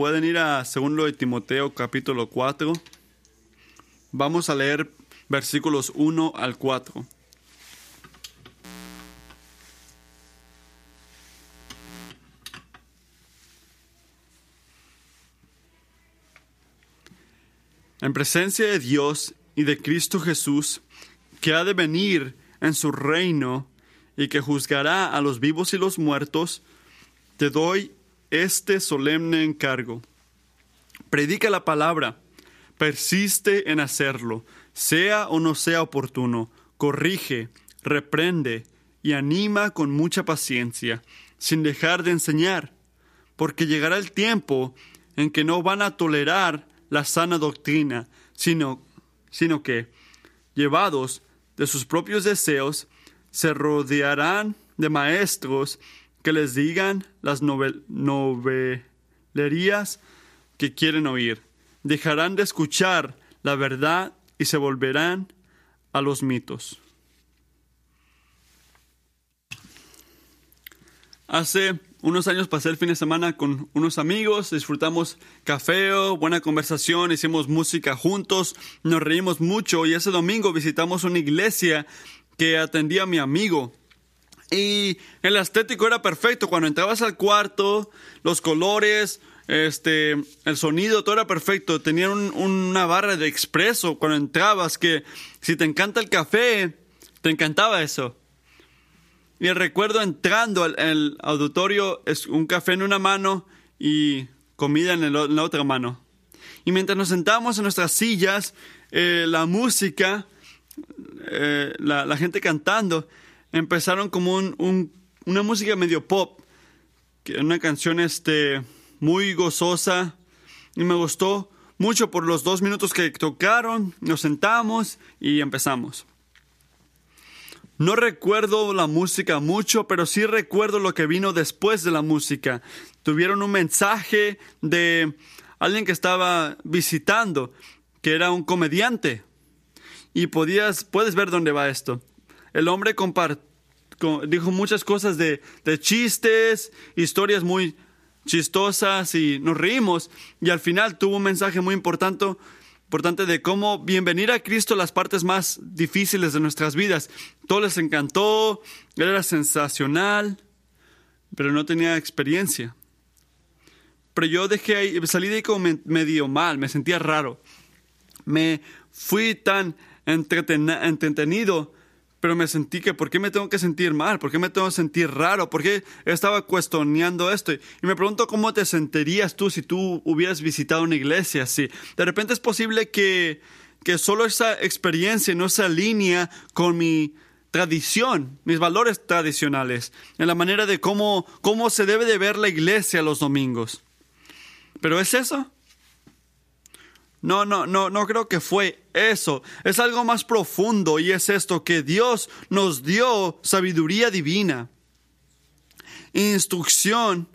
pueden ir a segundo de Timoteo capítulo 4. Vamos a leer versículos 1 al 4. En presencia de Dios y de Cristo Jesús, que ha de venir en su reino y que juzgará a los vivos y los muertos, te doy este solemne encargo. Predica la palabra, persiste en hacerlo, sea o no sea oportuno, corrige, reprende y anima con mucha paciencia, sin dejar de enseñar, porque llegará el tiempo en que no van a tolerar la sana doctrina, sino, sino que, llevados de sus propios deseos, se rodearán de maestros que les digan las novel novelerías que quieren oír. Dejarán de escuchar la verdad y se volverán a los mitos. Hace unos años pasé el fin de semana con unos amigos, disfrutamos café, buena conversación, hicimos música juntos, nos reímos mucho y ese domingo visitamos una iglesia que atendía a mi amigo. Y el estético era perfecto. Cuando entrabas al cuarto, los colores, este, el sonido, todo era perfecto. Tenían una barra de expreso cuando entrabas que si te encanta el café, te encantaba eso. Y recuerdo entrando al, auditorio, es un café en una mano y comida en, la otra mano. Y mientras nos sentábamos en nuestras sillas, eh, la música, eh, la, gente cantando, empezaron como un, una música medio pop, una canción este, muy gozosa y me gustó mucho por los dos minutos que tocaron, nos sentamos y empezamos. No recuerdo la música mucho, pero sí recuerdo lo que vino después de la música. Tuvieron un mensaje de alguien que estaba visitando, que era un comediante. Y podías, puedes ver dónde va esto. El hombre dijo muchas cosas de, chistes, historias muy chistosas y nos reímos. Y al final tuvo un mensaje muy importante importante de cómo bienvenir a Cristo las partes más difíciles de nuestras vidas. Todo les encantó, era sensacional, pero no tenía experiencia. Pero yo dejé ahí, salí de ahí como medio mal, me sentía raro. Me fui tan entretenido pero me sentí que, ¿por qué me tengo que sentir mal? ¿Por qué me tengo que sentir raro? ¿Por qué estaba cuestionando esto? Y me pregunto cómo te sentirías tú si tú hubieras visitado una iglesia así. De repente es posible que, que solo esa experiencia no se alinea con mi tradición, mis valores tradicionales, en la manera de cómo, cómo se debe de ver la iglesia los domingos. ¿Pero es eso? No, no, no, no creo que fue eso. Es algo más profundo y es esto que Dios nos dio sabiduría divina, instrucción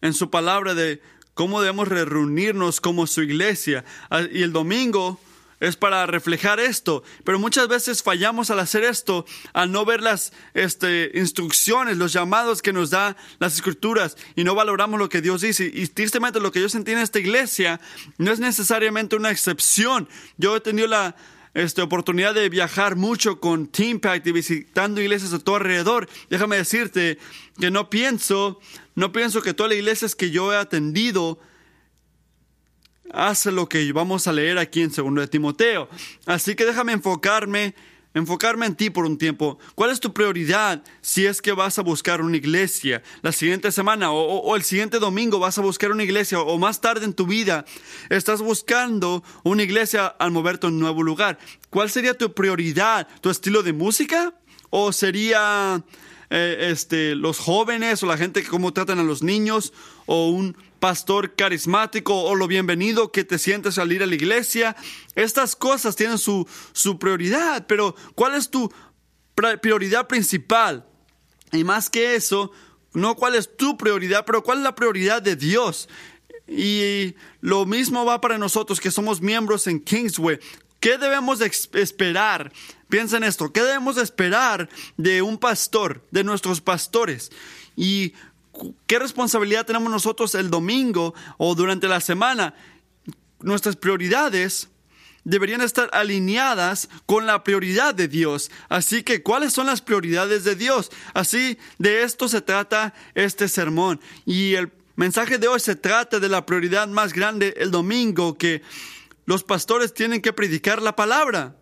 en su palabra de cómo debemos reunirnos como su iglesia. Ah, y el domingo es para reflejar esto. Pero muchas veces fallamos al hacer esto, al no ver las este, instrucciones, los llamados que nos da las escrituras y no valoramos lo que Dios dice. Y tristemente lo que yo sentí en esta iglesia no es necesariamente una excepción. Yo he tenido la este, oportunidad de viajar mucho con Team Pact y visitando iglesias de todo alrededor. Déjame decirte que no pienso, no pienso que todas las iglesias que yo he atendido hace lo que vamos a leer aquí en 2 de Timoteo. Así que déjame enfocarme, enfocarme en ti por un tiempo. ¿Cuál es tu prioridad si es que vas a buscar una iglesia la siguiente semana o, el siguiente domingo vas a buscar una iglesia o más tarde en tu vida estás buscando una iglesia al moverte a un nuevo lugar? ¿Cuál sería tu prioridad? ¿Tu estilo de música? ¿O sería eh, este, los jóvenes o la gente que cómo tratan a los niños o un pastor carismático o lo bienvenido que te sientes al ir a la iglesia. Estas cosas tienen su, su prioridad, pero ¿cuál es tu prioridad principal? Y más que eso, no cuál es tu prioridad, pero cuál es la prioridad de Dios. Y lo mismo va para nosotros que somos miembros en Kingsway. ¿Qué debemos esperar? Piensa en esto. ¿Qué debemos esperar de un pastor, de nuestros pastores? Y ¿qué responsabilidad tenemos nosotros el domingo o durante la semana? Nuestras prioridades deberían estar alineadas con la prioridad de Dios. Así que, ¿cuáles son las prioridades de Dios? Así, de esto se trata este sermón. Y el mensaje de hoy se trata de la prioridad más grande el domingo, que los pastores tienen que predicar la palabra.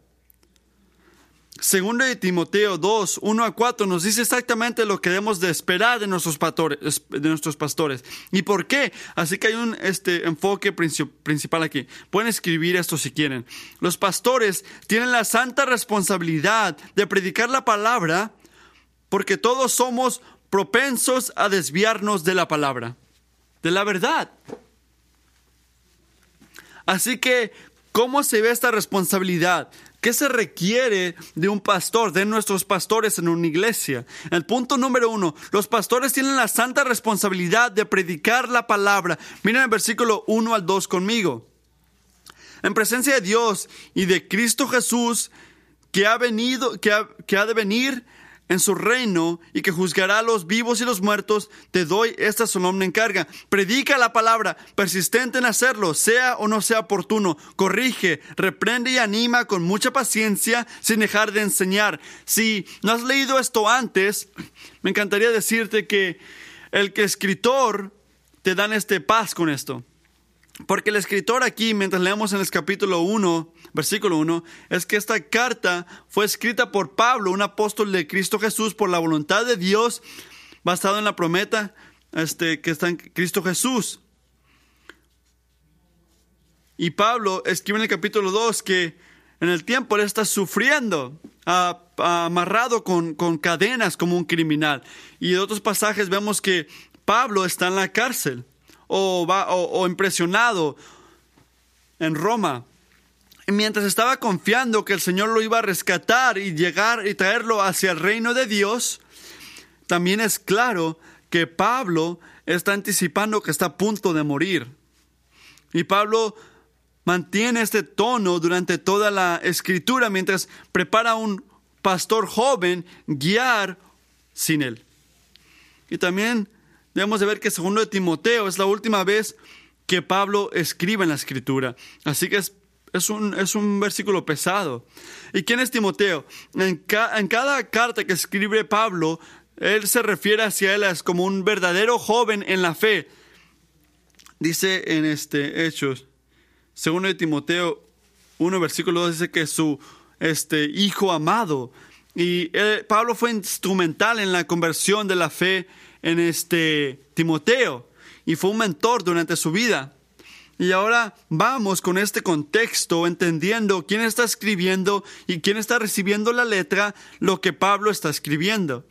Segundo de Timoteo 2, 1 a 4 nos dice exactamente lo que debemos de esperar de nuestros pastores, de nuestros pastores. ¿Y por qué? Así que hay un este, enfoque principal aquí. Pueden escribir esto si quieren. Los pastores tienen la santa responsabilidad de predicar la palabra porque todos somos propensos a desviarnos de la palabra, de la verdad. Así que, ¿cómo se ve esta responsabilidad? ¿Qué se requiere de un pastor, de nuestros pastores en una iglesia? El punto número uno, los pastores tienen la santa responsabilidad de predicar la palabra. Miren el versículo 1 al 2 conmigo. En presencia de Dios y de Cristo Jesús, que ha venido, que ha, que ha de venir en su reino y que juzgará a los vivos y los muertos, te doy esta solemne encarga. Predica la palabra, persistente en hacerlo, sea o no sea oportuno. Corrige, reprende y anima con mucha paciencia sin dejar de enseñar. Si no has leído esto antes, me encantaría decirte que el que escritor te dan este paz con esto. Porque el escritor aquí, mientras leemos en el capítulo 1, versículo 1, es que esta carta fue escrita por Pablo, un apóstol de Cristo Jesús, por la voluntad de Dios, basado en la prometa este, que está en Cristo Jesús. Y Pablo escribe en el capítulo 2 que en el tiempo él está sufriendo, amarrado con, con cadenas como un criminal. Y en otros pasajes vemos que Pablo está en la cárcel o, va, o, impresionado en Roma. Y mientras estaba confiando que el Señor lo iba a rescatar y llegar y traerlo hacia el reino de Dios, también es claro que Pablo está anticipando que está a punto de morir. Y Pablo mantiene este tono durante toda la escritura mientras prepara a un pastor joven guiar sin él. Y también debemos de ver que segundo de Timoteo es la última vez que Pablo escribe en la escritura. Así que es, es, un, es un, versículo pesado. ¿Y quién es Timoteo? En, cada carta que escribe Pablo, él se refiere hacia él como un verdadero joven en la fe. Dice en este Hechos, segundo de Timoteo 1, versículo 2, dice que su este, hijo amado. Y Pablo fue instrumental en la conversión de la fe en este Timoteo y fue un mentor durante su vida. Y ahora vamos con este contexto entendiendo quién está escribiendo y quién está recibiendo la letra, lo que Pablo está escribiendo.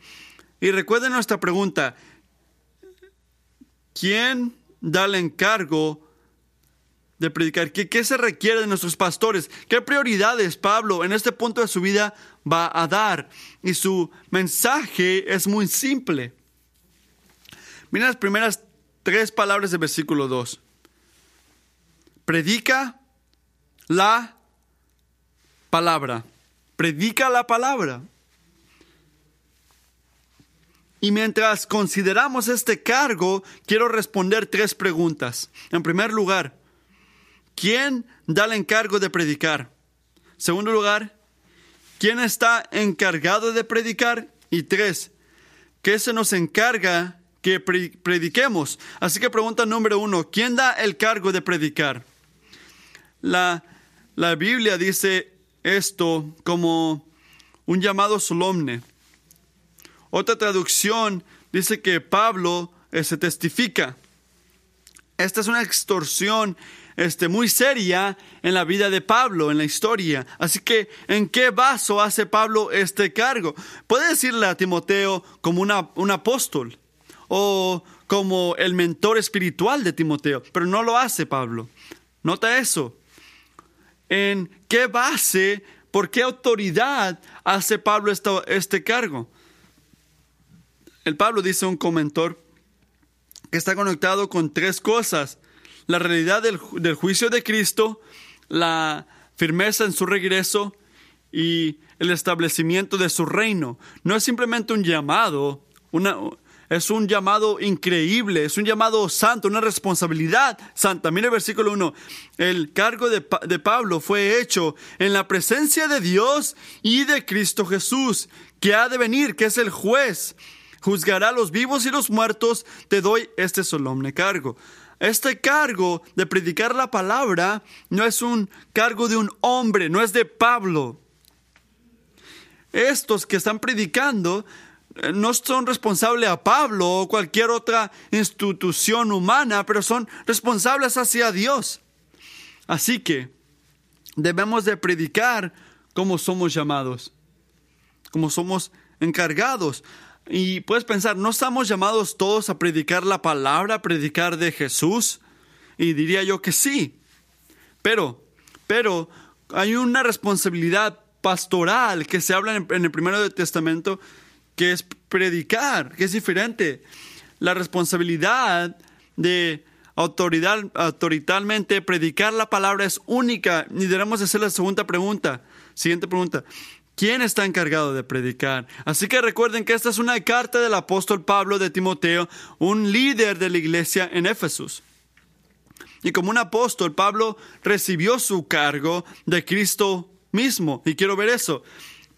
Y recuerden nuestra pregunta, ¿quién da el encargo de predicar? ¿Qué, ¿Qué, se requiere de nuestros pastores? ¿Qué prioridades Pablo en este punto de su vida va a dar? Y su mensaje es muy simple. Miren las primeras tres palabras del versículo 2. Predica la palabra. Predica la palabra. Y mientras consideramos este cargo, quiero responder tres preguntas. En primer lugar, ¿quién da el encargo de predicar? Segundo lugar, ¿quién está encargado de predicar? Y tres, ¿qué se nos encarga que prediquemos. Así que pregunta número uno, ¿quién da el cargo de predicar? La, la Biblia dice esto como un llamado solemne. Otra traducción dice que Pablo se testifica. Esta es una extorsión este, muy seria en la vida de Pablo, en la historia. Así que, ¿en qué vaso hace Pablo este cargo? Puede decirle a Timoteo como una, un apóstol o como el mentor espiritual de Timoteo, pero no lo hace Pablo. Nota eso. ¿En qué base, por qué autoridad hace Pablo este cargo? El Pablo dice un comentor que está conectado con tres cosas. La realidad del, del juicio de Cristo, la firmeza en su regreso y el establecimiento de su reino. No es simplemente un llamado, una, es un llamado increíble, es un llamado santo, una responsabilidad santa. Mire el versículo 1. El cargo de, de Pablo fue hecho en la presencia de Dios y de Cristo Jesús, que ha de venir, que es el juez. Juzgará a los vivos y los muertos. Te doy este solemne cargo. Este cargo de predicar la palabra no es un cargo de un hombre, no es de Pablo. Estos que están predicando no son responsables a Pablo o cualquier otra institución humana, pero son responsables hacia Dios. Así que debemos de predicar como somos llamados, como somos encargados. Y puedes pensar, ¿no estamos llamados todos a predicar la palabra, a predicar de Jesús? Y diría yo que sí. Pero, pero hay una responsabilidad pastoral que se habla en, el primero Testamento, que es predicar, que es diferente. La responsabilidad de autoridad, predicar la palabra es única. Y debemos hacer la segunda pregunta. Siguiente pregunta. ¿Quién está encargado de predicar? Así que recuerden que esta es una carta del apóstol Pablo de Timoteo, un líder de la iglesia en Éfesus. Y como un apóstol, Pablo recibió su cargo de Cristo mismo. Y quiero ver eso.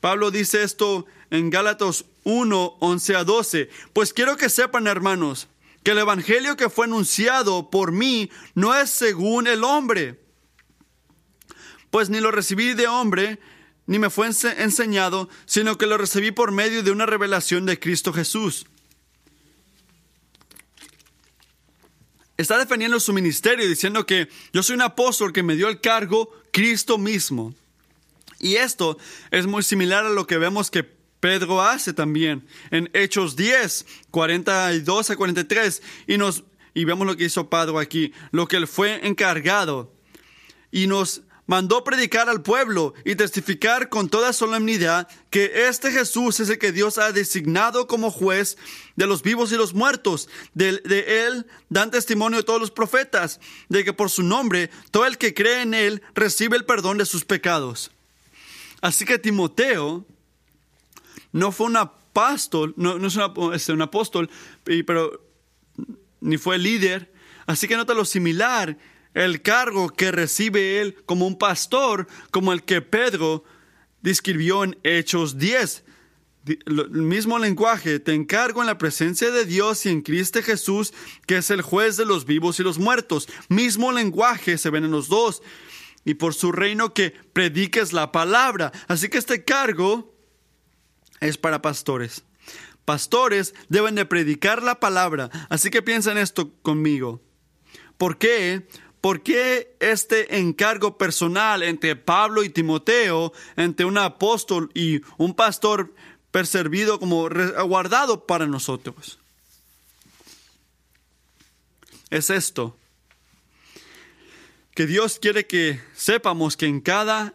Pablo dice esto en Gálatas 1, 11 a 12. Pues quiero que sepan, hermanos, que el evangelio que fue anunciado por mí no es según el hombre. Pues ni lo recibí de hombre, ni me fue enseñado, sino que lo recibí por medio de una revelación de Cristo Jesús. Está defendiendo su ministerio diciendo que yo soy un apóstol que me dio el cargo Cristo mismo. Y esto es muy similar a lo que vemos que Pedro hace también en Hechos 10, 42 a 43. Y, nos, y vemos lo que hizo Pedro aquí, lo que él fue encargado. Y nos mandó predicar al pueblo y testificar con toda solemnidad que este Jesús es el que Dios ha designado como juez de los vivos y los muertos. De, él dan testimonio de todos los profetas, de que por su nombre todo el que cree en él recibe el perdón de sus pecados. Así que Timoteo no fue un apóstol, no, es este, un, apóstol, pero ni fue líder. Así que nota lo similar el cargo que recibe él como un pastor, como el que Pedro describió en Hechos 10. El mismo lenguaje, te encargo en la presencia de Dios y en Cristo Jesús, que es el juez de los vivos y los muertos. Mismo lenguaje se ven en los dos. Y por su reino que prediques la palabra. Así que este cargo es para pastores. Pastores deben de predicar la palabra. Así que piensa en esto conmigo. ¿Por qué? ¿Por qué este encargo personal entre Pablo y Timoteo, entre un apóstol y un pastor perservido como guardado para nosotros? Es esto, que Dios quiere que sepamos que en cada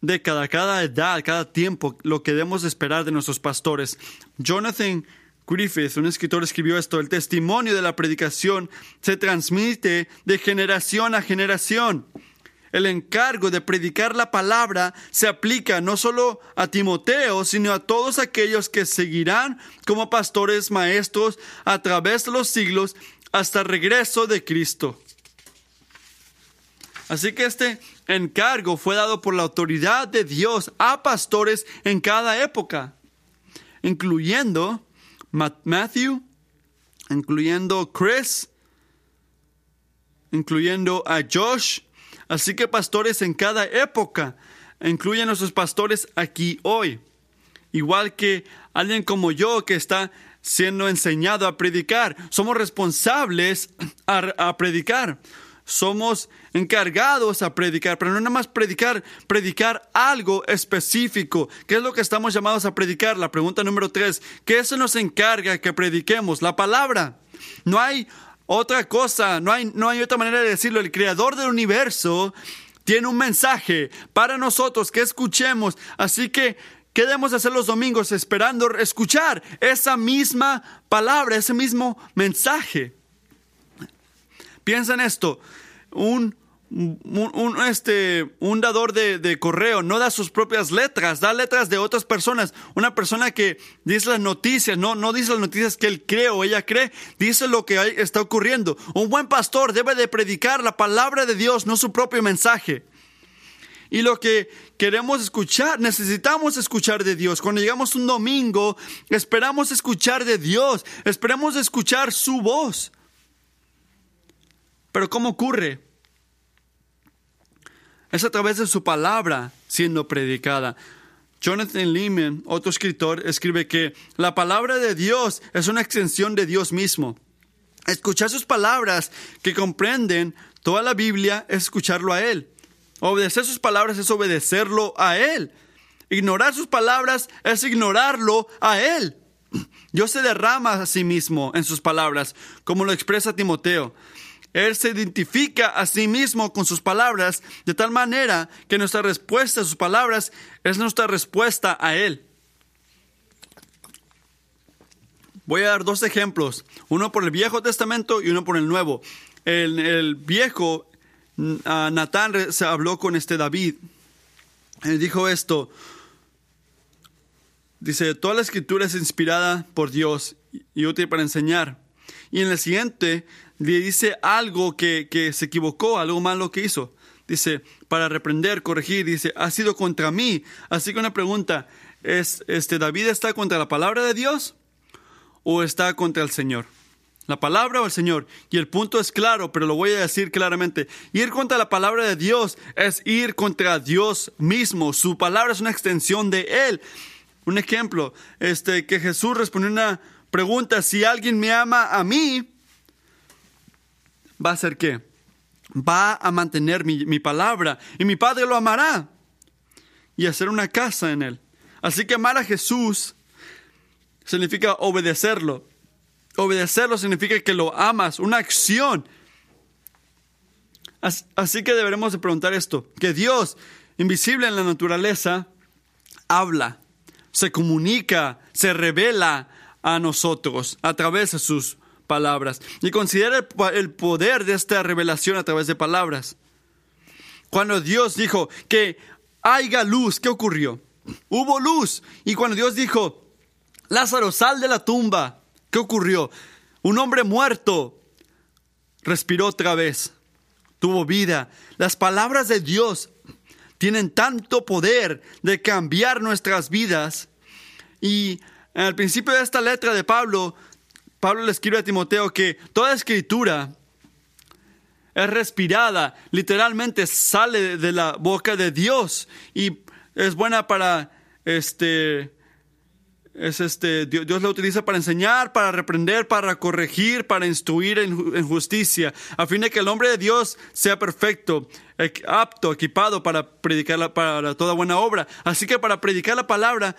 década, cada edad, cada tiempo, lo que debemos esperar de nuestros pastores. Jonathan Griffith, un escritor, escribió esto, el testimonio de la predicación se transmite de generación a generación. El encargo de predicar la palabra se aplica no solo a Timoteo, sino a todos aquellos que seguirán como pastores maestros a través de los siglos hasta el regreso de Cristo. Así que este encargo fue dado por la autoridad de Dios a pastores en cada época, incluyendo Matthew, incluyendo Chris, incluyendo a Josh. Así que pastores en cada época, incluyen a nuestros pastores aquí hoy. Igual que alguien como yo que está siendo enseñado a predicar. Somos responsables a, predicar somos encargados a predicar, pero no nada más predicar, predicar algo específico. ¿Qué es lo que estamos llamados a predicar? La pregunta número tres, ¿qué se nos encarga que prediquemos? La palabra. No hay otra cosa, no hay, no hay otra manera de decirlo. El creador del universo tiene un mensaje para nosotros que escuchemos. Así que, ¿qué debemos hacer los domingos? Esperando escuchar esa misma palabra, ese mismo mensaje. Piensa en esto un este, un dador de, de, correo no da sus propias letras, da letras de otras personas. Una persona que dice las noticias, no, no dice las noticias que él cree o ella cree, dice lo que está ocurriendo. Un buen pastor debe de predicar la palabra de Dios, no su propio mensaje. Y lo que queremos escuchar, necesitamos escuchar de Dios. Cuando llegamos un domingo, esperamos escuchar de Dios, esperamos escuchar su voz. Pero ¿cómo ocurre? Es a través de su palabra siendo predicada. Jonathan Lehman, otro escritor, escribe que la palabra de Dios es una extensión de Dios mismo. Escuchar sus palabras que comprenden toda la Biblia es escucharlo a Él. Obedecer sus palabras es obedecerlo a Él. Ignorar sus palabras es ignorarlo a Él. Dios se derrama a sí mismo en sus palabras, como lo expresa Timoteo. Él se identifica a sí mismo con sus palabras de tal manera que nuestra respuesta a sus palabras es nuestra respuesta a Él. Voy a dar dos ejemplos, uno por el Viejo Testamento y uno por el Nuevo. En el Viejo, Natán se habló con este David. Él dijo esto. Dice, toda la escritura es inspirada por Dios y útil para enseñar. Y en el siguiente le dice algo que, se equivocó, algo malo que hizo. Dice, para reprender, corregir, dice, ha sido contra mí. Así que una pregunta, ¿es este David está contra la palabra de Dios o está contra el Señor? ¿La palabra o el Señor? Y el punto es claro, pero lo voy a decir claramente. Ir contra la palabra de Dios es ir contra Dios mismo. Su palabra es una extensión de Él. Un ejemplo, este, que Jesús respondió una pregunta, si alguien me ama a mí, va a ser qué? Va a mantener mi, palabra y mi Padre lo amará y hacer una casa en él. Así que amar a Jesús significa obedecerlo. Obedecerlo significa que lo amas, una acción. Así que deberemos de preguntar esto, que Dios, invisible en la naturaleza, habla, se comunica, se revela a nosotros a través de sus palabras. Y considera el poder de esta revelación a través de palabras. Cuando Dios dijo que haya luz, ¿qué ocurrió? Hubo luz. Y cuando Dios dijo, Lázaro, sal de la tumba, ¿qué ocurrió? Un hombre muerto respiró otra vez, tuvo vida. Las palabras de Dios tienen tanto poder de cambiar nuestras vidas. Y al principio de esta letra de Pablo Pablo le escribe a Timoteo que toda escritura es respirada, literalmente sale de la boca de Dios y es buena para este es este Dios, la utiliza para enseñar, para reprender, para corregir, para instruir en, justicia, a fin de que el hombre de Dios sea perfecto, apto, equipado para predicar para toda buena obra. Así que para predicar la palabra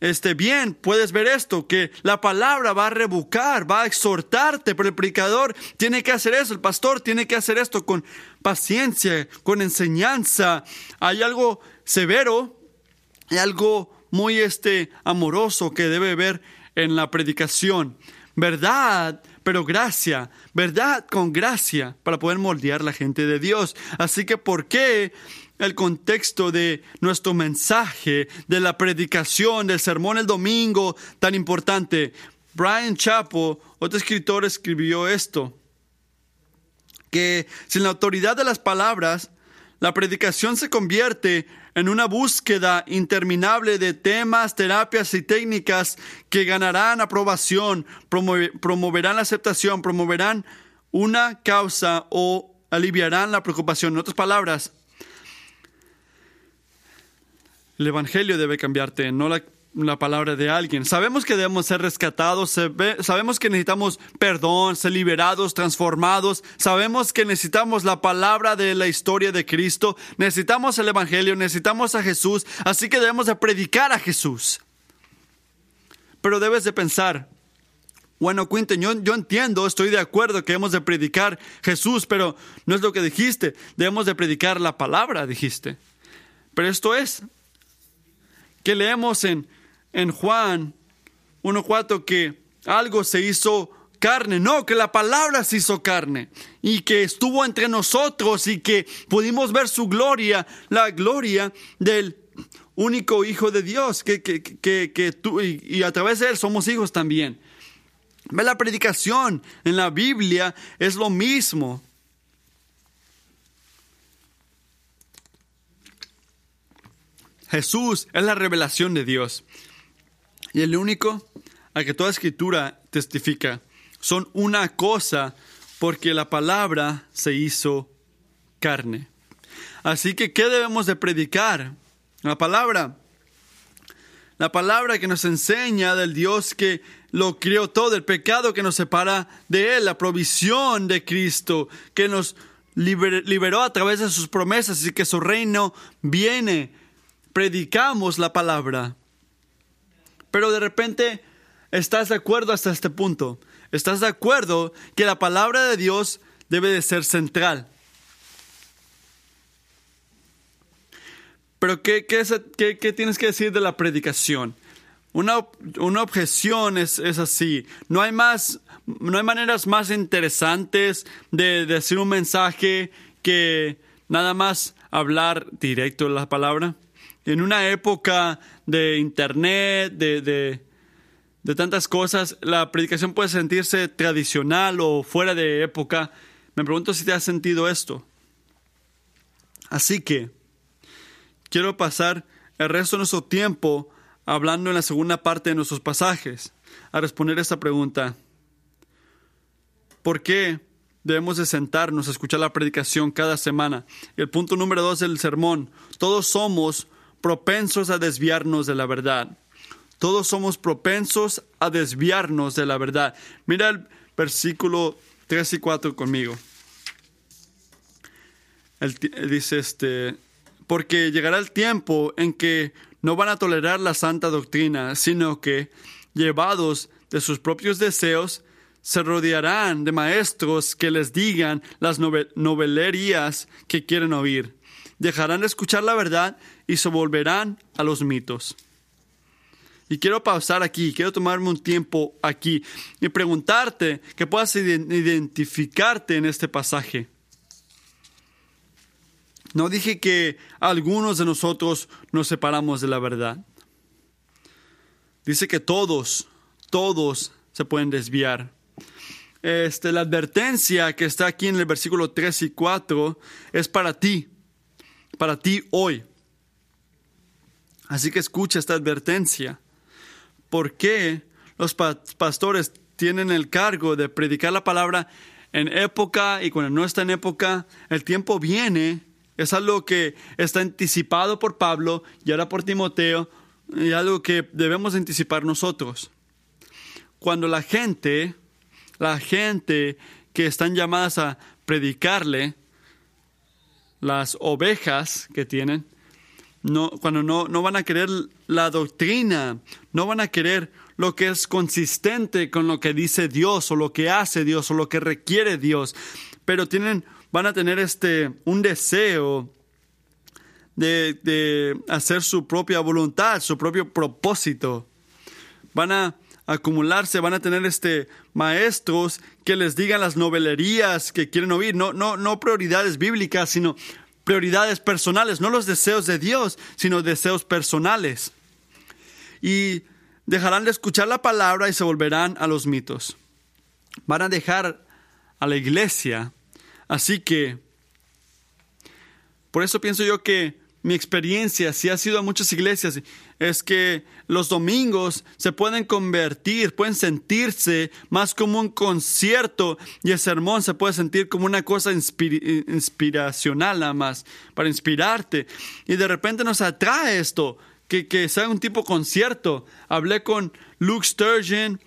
este, bien, puedes ver esto, que la palabra va a rebucar, va a exhortarte, pero el predicador tiene que hacer eso, el pastor tiene que hacer esto con paciencia, con enseñanza. Hay algo severo, hay algo muy este, amoroso que debe ver en la predicación. Verdad, pero gracia, verdad con gracia para poder moldear la gente de Dios. Así que, ¿por qué el contexto de nuestro mensaje, de la predicación, del sermón el domingo tan importante. Brian Chapo, otro escritor, escribió esto, que sin la autoridad de las palabras, la predicación se convierte en una búsqueda interminable de temas, terapias y técnicas que ganarán aprobación, promoverán la aceptación, promoverán una causa o aliviarán la preocupación. En otras palabras, el Evangelio debe cambiarte, no la, palabra de alguien. Sabemos que debemos ser rescatados, sabemos que necesitamos perdón, ser liberados, transformados, sabemos que necesitamos la palabra de la historia de Cristo, necesitamos el Evangelio, necesitamos a Jesús, así que debemos de predicar a Jesús. Pero debes de pensar, bueno, Quinten, yo, yo, entiendo, estoy de acuerdo que debemos de predicar Jesús, pero no es lo que dijiste, debemos de predicar la palabra, dijiste. Pero esto es, que leemos en, en Juan 1.4 que algo se hizo carne, no, que la palabra se hizo carne y que estuvo entre nosotros y que pudimos ver su gloria, la gloria del único Hijo de Dios, que, que, que, que tú y, y, a través de Él somos hijos también. Ve la predicación en la Biblia es lo mismo. Jesús es la revelación de Dios. Y el único a que toda escritura testifica son una cosa porque la palabra se hizo carne. Así que, ¿qué debemos de predicar? La palabra. La palabra que nos enseña del Dios que lo crió todo, el pecado que nos separa de Él, la provisión de Cristo que nos liberó a través de sus promesas y que su reino viene. Predicamos la palabra. Pero de repente estás de acuerdo hasta este punto. Estás de acuerdo que la palabra de Dios debe de ser central. Pero ¿qué, qué, qué, tienes que decir de la predicación? Una, una objeción es, es, así. No hay más, no hay maneras más interesantes de, de decir un mensaje que nada más hablar directo la palabra. En una época de internet, de, de, tantas cosas, la predicación puede sentirse tradicional o fuera de época. Me pregunto si te has sentido esto. Así que quiero pasar el resto de nuestro tiempo hablando en la segunda parte de nuestros pasajes a responder esta pregunta. ¿Por qué debemos de sentarnos a escuchar la predicación cada semana? El punto número dos del sermón. Todos somos propensos a desviarnos de la verdad. Todos somos propensos a desviarnos de la verdad. Mira el versículo 3 y 4 conmigo. Él dice este, porque llegará el tiempo en que no van a tolerar la santa doctrina, sino que, llevados de sus propios deseos, se rodearán de maestros que les digan las novelerías que quieren oír. Dejarán de escuchar la verdad y se volverán a los mitos. Y quiero pausar aquí, quiero tomarme un tiempo aquí y preguntarte que puedas identificarte en este pasaje. No dije que algunos de nosotros nos separamos de la verdad. Dice que todos, todos se pueden desviar. Este, la advertencia que está aquí en el versículo 3 y 4 es para ti, para ti hoy. Así que escucha esta advertencia. ¿Por qué los pastores tienen el cargo de predicar la palabra en época y cuando no está en época? El tiempo viene, es algo que está anticipado por Pablo y ahora por Timoteo y algo que debemos anticipar nosotros. Cuando la gente, la gente que están llamadas a predicarle, las ovejas que tienen, no, cuando no, no van a querer la doctrina, no van a querer lo que es consistente con lo que dice Dios o lo que hace Dios o lo que requiere Dios, pero tienen, van a tener este, un deseo de, de hacer su propia voluntad, su propio propósito. Van a acumularse, van a tener este maestros que les digan las novelerías que quieren oír, no, no, no prioridades bíblicas, sino prioridades personales, no los deseos de Dios, sino deseos personales. Y dejarán de escuchar la palabra y se volverán a los mitos. Van a dejar a la iglesia. Así que, por eso pienso yo que mi experiencia, si ha sido a muchas iglesias, es que los domingos se pueden convertir, pueden sentirse más como un concierto y el sermón se puede sentir como una cosa inspiracional nada más, para inspirarte. Y de repente nos atrae esto, que, que sea un tipo concierto. Hablé con Luke Sturgeon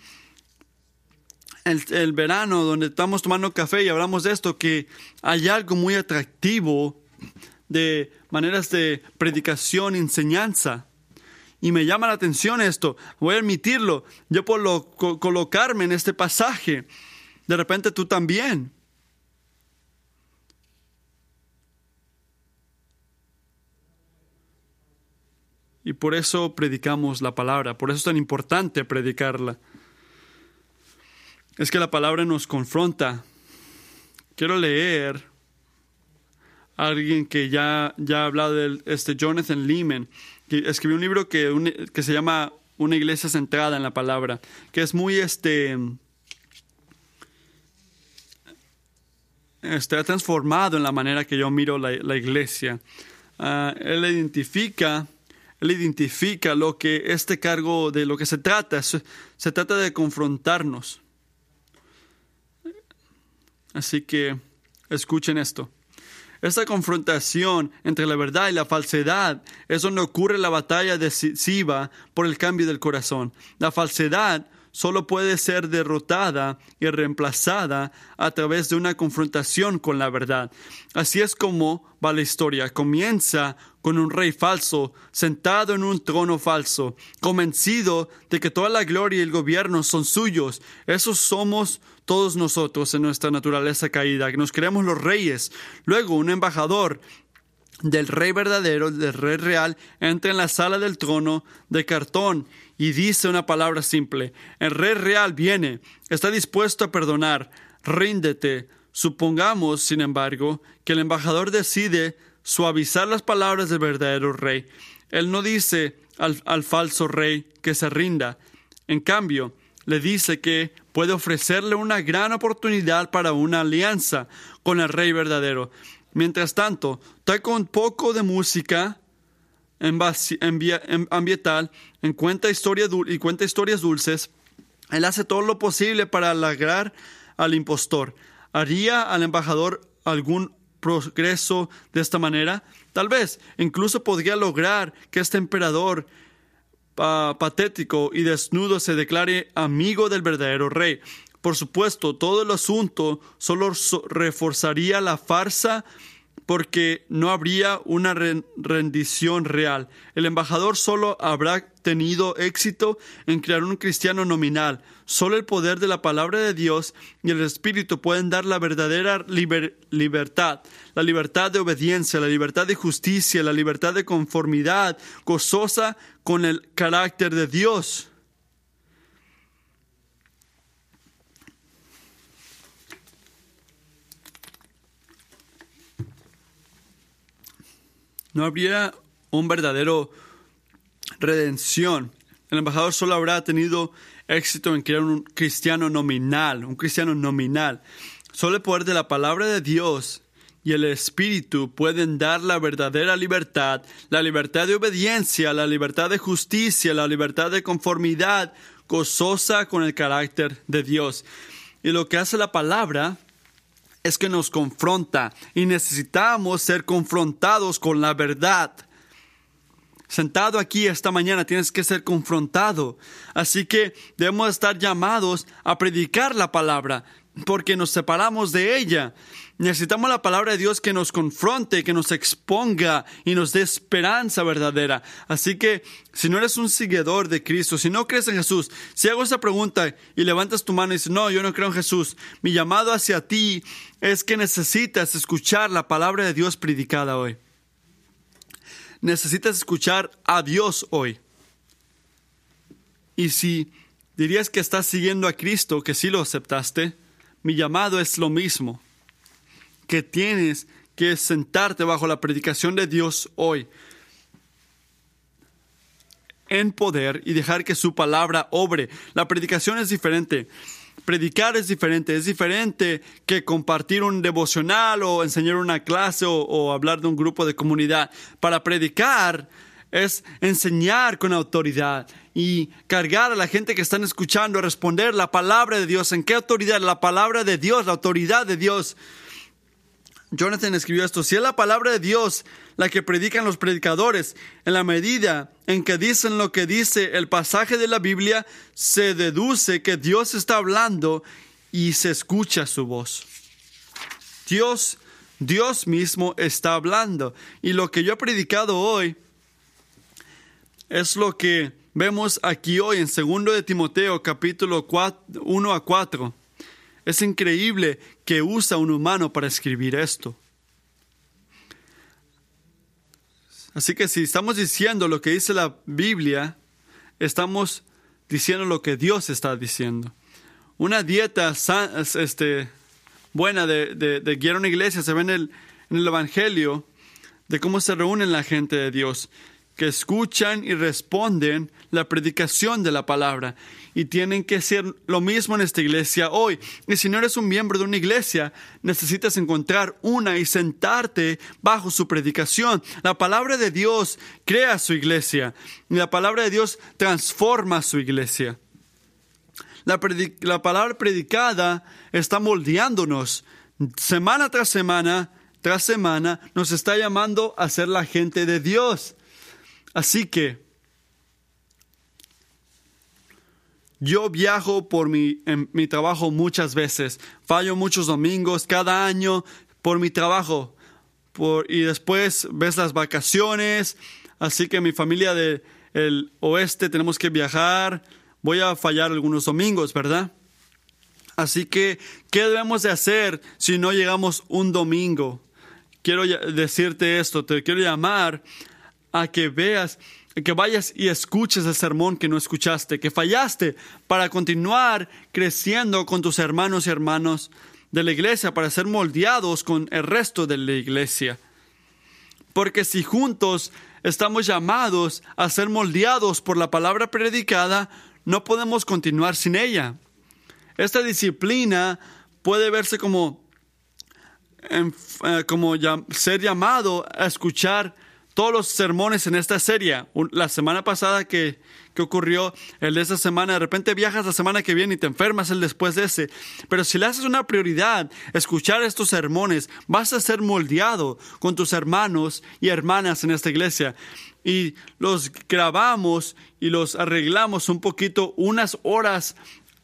el, el verano donde estamos tomando café y hablamos de esto, que hay algo muy atractivo de maneras de predicación, enseñanza. Y me llama la atención esto, voy a admitirlo, yo puedo colocarme en este pasaje, de repente tú también. Y por eso predicamos la palabra, por eso es tan importante predicarla. es que la palabra nos confronta. Quiero leer a alguien que ya, ya ha hablado de este Jonathan Lehman, que escribió un libro que, que se llama Una iglesia centrada en la palabra, que es muy este está transformado en la manera que yo miro la, iglesia. Ah, él identifica, él identifica lo que este cargo de lo que se trata, se trata de confrontarnos. Así que escuchen esto. Esta confrontación entre la verdad y la falsedad es donde ocurre la batalla decisiva por el cambio del corazón. La falsedad solo puede ser derrotada y reemplazada a través de una confrontación con la verdad. Así es como va la historia. Comienza con un rey falso, sentado en un trono falso, convencido de que toda la gloria y el gobierno son suyos. Esos somos todos nosotros en nuestra naturaleza caída, que nos creemos los reyes. Luego un embajador del rey verdadero, del rey real, entra en la sala del trono de cartón y dice una palabra simple. El rey real viene, está dispuesto a perdonar, ríndete. Supongamos, sin embargo, que el embajador decide suavizar las palabras del verdadero rey. Él no dice al, al falso rey que se rinda. En cambio, le dice que puede ofrecerle una gran oportunidad para una alianza con el rey verdadero. Mientras tanto, toca un poco de música ambiental en cuenta historia y cuenta historias dulces, él hace todo lo posible para halagrar al impostor. ¿Haría al embajador algún progreso de esta manera? Tal vez, incluso podría lograr que este emperador patético y desnudo se declare amigo del verdadero rey. Por supuesto, todo el asunto solo reforzaría la farsa porque no habría una rendición real. El embajador solo habrá tenido éxito en crear un cristiano nominal. Solo el poder de la palabra de Dios y el Espíritu pueden dar la verdadera libertad, la libertad de obediencia, la libertad de justicia, la libertad de conformidad gozosa con el carácter de Dios. No habría un verdadero redención. El embajador solo habrá tenido éxito en crear un cristiano nominal, un cristiano nominal. Solo el poder de la palabra de Dios y el Espíritu pueden dar la verdadera libertad, la libertad de obediencia, la libertad de justicia, la libertad de conformidad gozosa con el carácter de Dios. Y lo que hace la palabra es que nos confronta y necesitamos ser confrontados con la verdad. Sentado aquí esta mañana tienes que ser confrontado. Así que debemos estar llamados a predicar la palabra porque nos separamos de ella. Necesitamos la palabra de Dios que nos confronte, que nos exponga y nos dé esperanza verdadera. Así que si no eres un seguidor de Cristo, si no crees en Jesús, si hago esa pregunta y levantas tu mano y dices, no, yo no creo en Jesús, mi llamado hacia ti es que necesitas escuchar la palabra de Dios predicada hoy. Necesitas escuchar a Dios hoy. Y si dirías que estás siguiendo a Cristo, que sí lo aceptaste, mi llamado es lo mismo que tienes que sentarte bajo la predicación de Dios hoy en poder y dejar que su palabra obre. La predicación es diferente. Predicar es diferente, es diferente que compartir un devocional o enseñar una clase o, hablar de un grupo de comunidad. Para predicar es enseñar con autoridad y cargar a la gente que están escuchando a responder la palabra de Dios. ¿En qué autoridad? La palabra de Dios, la autoridad de Dios. Jonathan escribió esto, si es la palabra de Dios la que predican los predicadores, en la medida en que dicen lo que dice el pasaje de la Biblia, se deduce que Dios está hablando y se escucha su voz. Dios, Dios mismo está hablando. Y lo que yo he predicado hoy es lo que vemos aquí hoy en 2 de Timoteo capítulo 1 a 4. Es increíble que usa un humano para escribir esto. Así que si estamos diciendo lo que dice la Biblia, estamos diciendo lo que Dios está diciendo. una dieta este, buena de, de, guiar una iglesia se ve en el, en el Evangelio de cómo se reúnen la gente de Dios, que escuchan y responden la predicación de la palabra. Y tienen que ser lo mismo en esta iglesia hoy. Y si no eres un miembro de una iglesia, necesitas encontrar una y sentarte bajo su predicación. La palabra de Dios crea su iglesia. Y la palabra de Dios transforma su iglesia. La, la palabra predicada está moldeándonos semana tras semana tras semana nos está llamando a ser la gente de Dios. Así que yo viajo por mi, mi trabajo muchas veces, fallo muchos domingos cada año por mi trabajo. Por, y después ves las vacaciones, así que mi familia del oeste tenemos que viajar. Voy a fallar algunos domingos, ¿verdad? Así que, ¿qué debemos de hacer si no llegamos un domingo? quiero decirte esto, te quiero llamar a que veas, que vayas y escuches el sermón que no escuchaste, que fallaste para continuar creciendo con tus hermanos y hermanos de la iglesia, para ser moldeados con el resto de la iglesia. Porque si juntos estamos llamados a ser moldeados por la palabra predicada, no podemos continuar sin ella. Esta disciplina puede verse como eh, como ser llamado a escuchar todos los sermones en esta serie. La semana pasada que, que, ocurrió, el de esa semana, de repente viajas la semana que viene y te enfermas el después de ese. Pero si le haces una prioridad escuchar estos sermones, vas a ser moldeado con tus hermanos y hermanas en esta iglesia. Y los grabamos y los arreglamos un poquito unas horas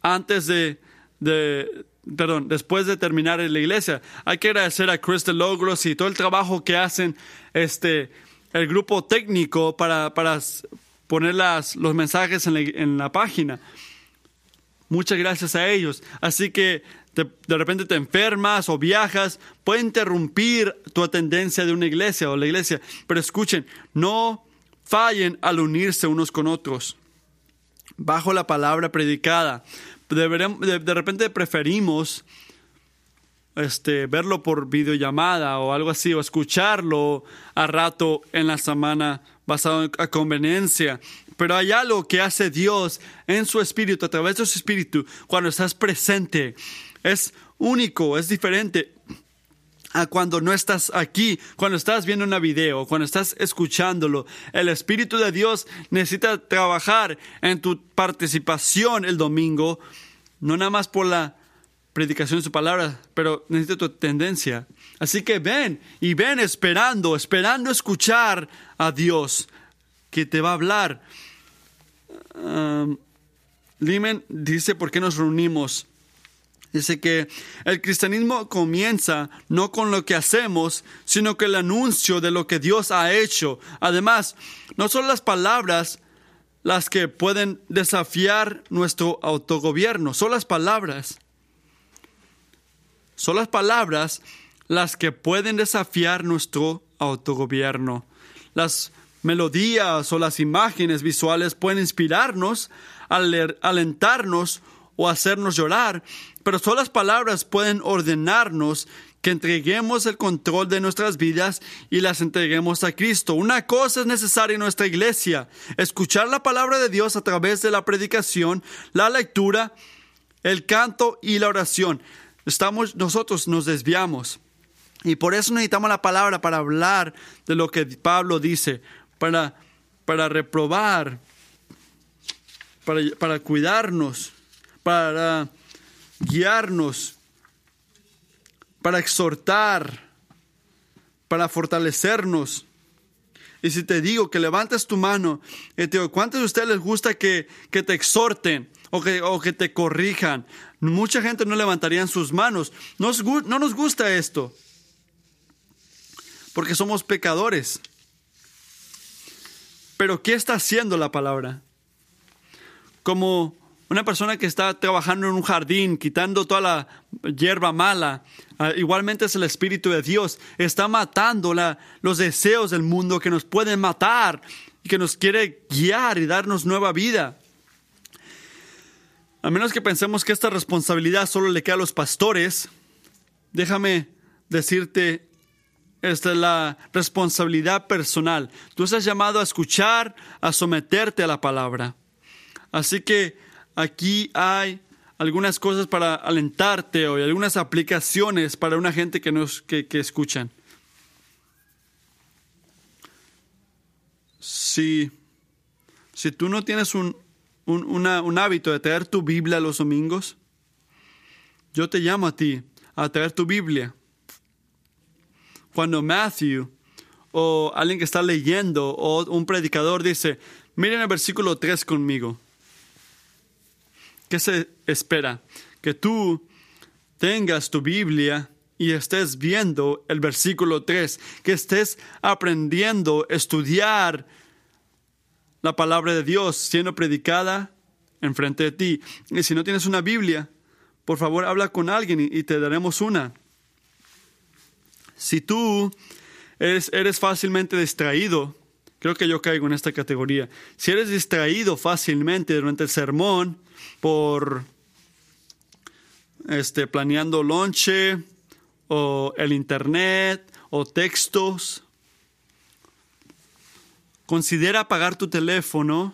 antes de, de perdón, después de terminar la iglesia. Hay que agradecer a Crystal Logros y todo el trabajo que hacen este, el grupo técnico para, para poner las, los mensajes en la, página. Muchas gracias a ellos. Así que de repente te enfermas o viajas, puede interrumpir tu atendencia de una iglesia o la iglesia. Pero escuchen, no fallen al unirse unos con otros bajo la palabra predicada de, repente preferimos este, verlo por videollamada o algo así, o escucharlo a rato en la semana basado a conveniencia. Pero hay algo que hace Dios en su espíritu, a través de su espíritu, cuando estás presente. Es único, es diferente a cuando no estás aquí, cuando estás viendo una video, cuando estás escuchándolo. El Espíritu de Dios necesita trabajar en tu participación el domingo, no nada más por la predicación de su palabra, pero necesita tu tendencia. Así que ven y ven esperando, esperando escuchar a Dios que te va a hablar. Um, Limen dice por qué nos reunimos. Dice que el cristianismo comienza no con lo que hacemos, sino con el anuncio de lo que Dios ha hecho. Además, no son las palabras las que pueden desafiar nuestro autogobierno, son las palabras. Son las palabras las que pueden desafiar nuestro autogobierno. Las melodías o las imágenes visuales pueden inspirarnos, alentarnos o hacernos llorar, pero solo las palabras pueden ordenarnos que entreguemos el control de nuestras vidas y las entreguemos a Cristo. Una cosa es necesaria en nuestra iglesia, escuchar la palabra de Dios a través de la predicación, la lectura, el canto y la oración. Estamos, nosotros nos desviamos. Y por eso necesitamos la palabra para hablar de lo que Pablo dice, para, para reprobar, para, para cuidarnos, para guiarnos, para exhortar, para fortalecernos. Y si te digo que levantes tu mano y te digo, ¿cuántos de ustedes les gusta que, que te exhorten o que, o que, te corrijan? Mucha gente no levantaría sus manos. Nos, no nos gusta esto. Porque somos pecadores. Pero ¿qué está haciendo la palabra? Como una persona que está trabajando en un jardín, quitando toda la hierba mala, ah, igualmente es el Espíritu de Dios. Está matando los deseos del mundo que nos pueden matar y que nos quiere guiar y darnos nueva vida. A menos que pensemos que esta responsabilidad solo le queda a los pastores, déjame decirte, esta es la responsabilidad personal. Tú estás llamado a escuchar, a someterte a la palabra. Así que aquí hay algunas cosas para alentarte hoy, algunas aplicaciones para una gente que, nos, que, que escuchan. Si, si tú no tienes un, un, un hábito de traer tu Biblia los domingos, yo te llamo a ti a traer tu Biblia. Cuando Matthew o alguien que está leyendo o un predicador dice, miren el versículo 3 conmigo. ¿Qué se espera? Que tú tengas tu Biblia y estés viendo el versículo 3, que estés aprendiendo, estudiar la palabra de Dios siendo predicada enfrente de ti. Y si no tienes una Biblia, por favor habla con alguien y, te daremos una. Si tú eres, fácilmente distraído, creo que yo caigo en esta categoría. Si eres distraído fácilmente durante el sermón por este, planeando lonche o el internet o textos considera apagar tu teléfono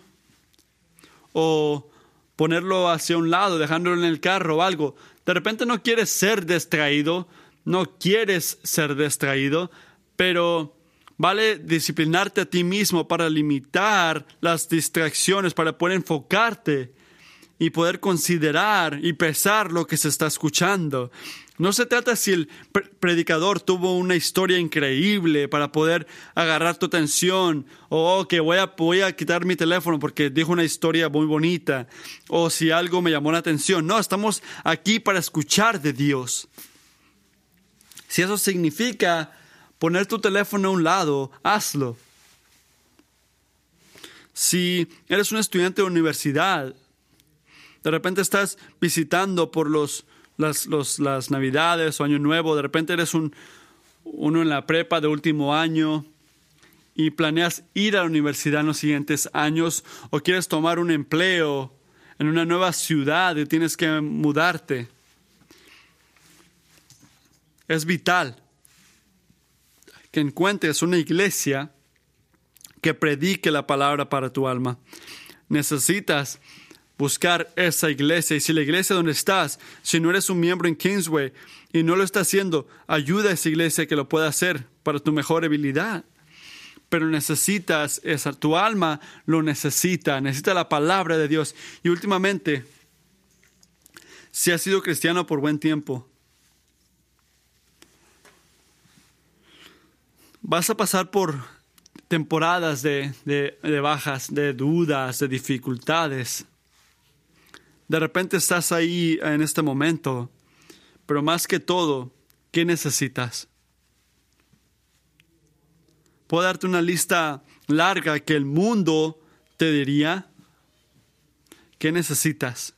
o ponerlo hacia un lado, dejándolo en el carro o algo. De repente no quieres ser distraído, no quieres ser distraído, pero vale disciplinarte a ti mismo para limitar las distracciones, para poder enfocarte y poder considerar y pesar lo que se está escuchando. No se trata si el predicador tuvo una historia increíble para poder agarrar tu atención, o que voy a, voy a quitar mi teléfono porque dijo una historia muy bonita, o si algo me llamó la atención. No, estamos aquí para escuchar de Dios. Si eso significa poner tu teléfono a un lado, hazlo. Si eres un estudiante de universidad, de repente estás visitando por los las, las navidades o año nuevo, de repente eres un, uno en la prepa de último año y planeas ir a la universidad en los siguientes años o quieres tomar un empleo en una nueva ciudad y tienes que mudarte. Es vital que encuentres una iglesia que predique la palabra para tu alma. Necesitas buscar esa iglesia. Y si la iglesia donde estás, si no eres un miembro en Kingsway y no lo está haciendo, ayuda a esa iglesia que lo pueda hacer para tu mejor habilidad. Pero necesitas esa, tu alma lo necesita, necesita la palabra de Dios. Y últimamente, si has sido cristiano por buen tiempo, vas a pasar por temporadas de, de bajas, de dudas, de dificultades de repente estás ahí en este momento, pero más que todo, ¿qué necesitas? Puedo darte una lista larga que el mundo te diría. ¿Qué necesitas?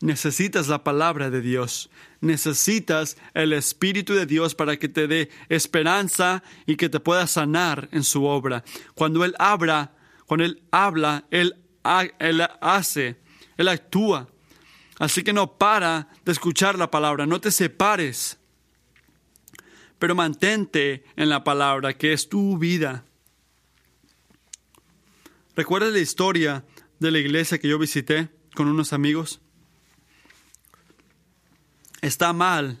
Necesitas la palabra de Dios. Necesitas el Espíritu de Dios para que te dé esperanza y que te pueda sanar en su obra. Cuando Él abra cuando Él habla, Él, hace, Él actúa. Así que no para de escuchar la palabra, no te separes, pero mantente en la palabra, que es tu vida. ¿Recuerdas la historia de la iglesia que yo visité con unos amigos? Está mal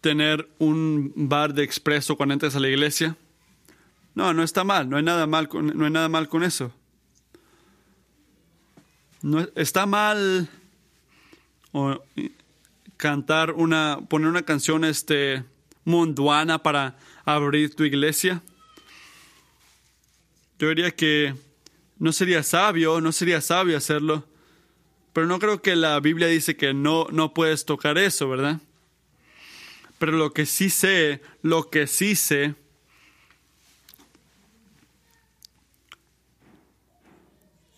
tener un bar de expreso cuando entres a la iglesia. No, no está mal, no hay nada mal con, no hay nada mal con eso. No, está mal cantar una, poner una canción este, munduana para abrir tu iglesia. Yo diría que no sería sabio, no sería sabio hacerlo, pero no creo que la Biblia dice que no, no puedes tocar eso, ¿verdad? Pero lo que sí sé, lo que sí sé,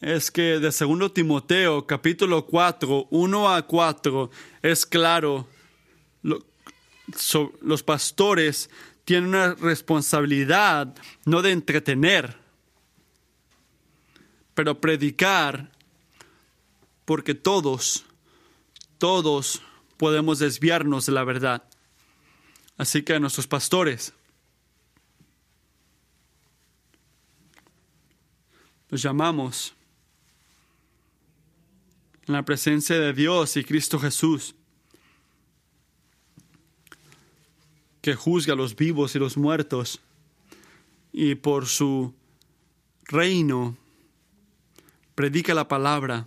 es que de segundo Timoteo capítulo 4, 1 a 4 es claro, los pastores tienen una responsabilidad no de entretener, pero predicar, porque todos, todos podemos desviarnos de la verdad. Así que a nuestros pastores, los llamamos en la presencia de Dios y Cristo Jesús, que juzga a los vivos y los muertos, y por su reino predica la palabra.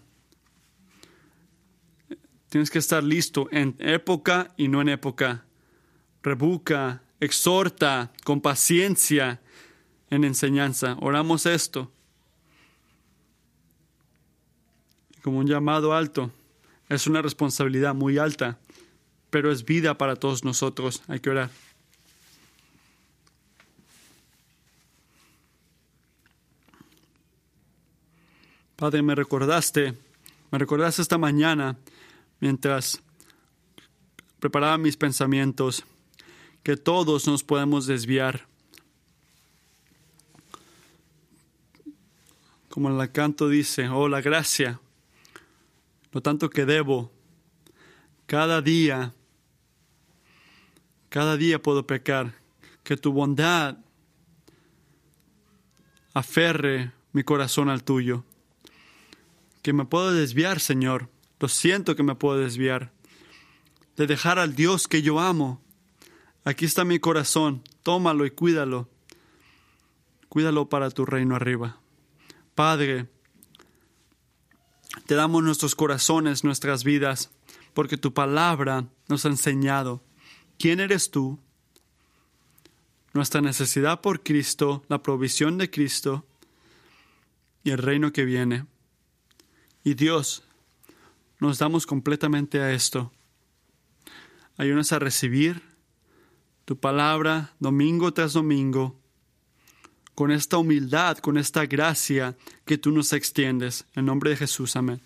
Tienes que estar listo en época y no en época. Rebuca, exhorta con paciencia en enseñanza. Oramos esto como un llamado alto. Es una responsabilidad muy alta, pero es vida para todos nosotros. Hay que orar. Padre, me recordaste, me recordaste esta mañana mientras preparaba mis pensamientos que todos nos podemos desviar. Como el canto dice, oh la gracia, lo tanto que debo. Cada día, cada día puedo pecar. Que tu bondad aferre mi corazón al tuyo. Que me puedo desviar, Señor. Lo siento que me puedo desviar. De dejar al Dios que yo amo. Aquí está mi corazón. Tómalo y cuídalo. Cuídalo para tu reino arriba. Padre, te damos nuestros corazones, nuestras vidas, porque tu palabra nos ha enseñado quién eres tú, nuestra necesidad por Cristo, la provisión de Cristo y el reino que viene. Y Dios, nos damos completamente a esto. Ayúdanos a recibir tu palabra domingo tras domingo con esta humildad, con esta gracia que tú nos extiendes. En nombre de Jesús, amén.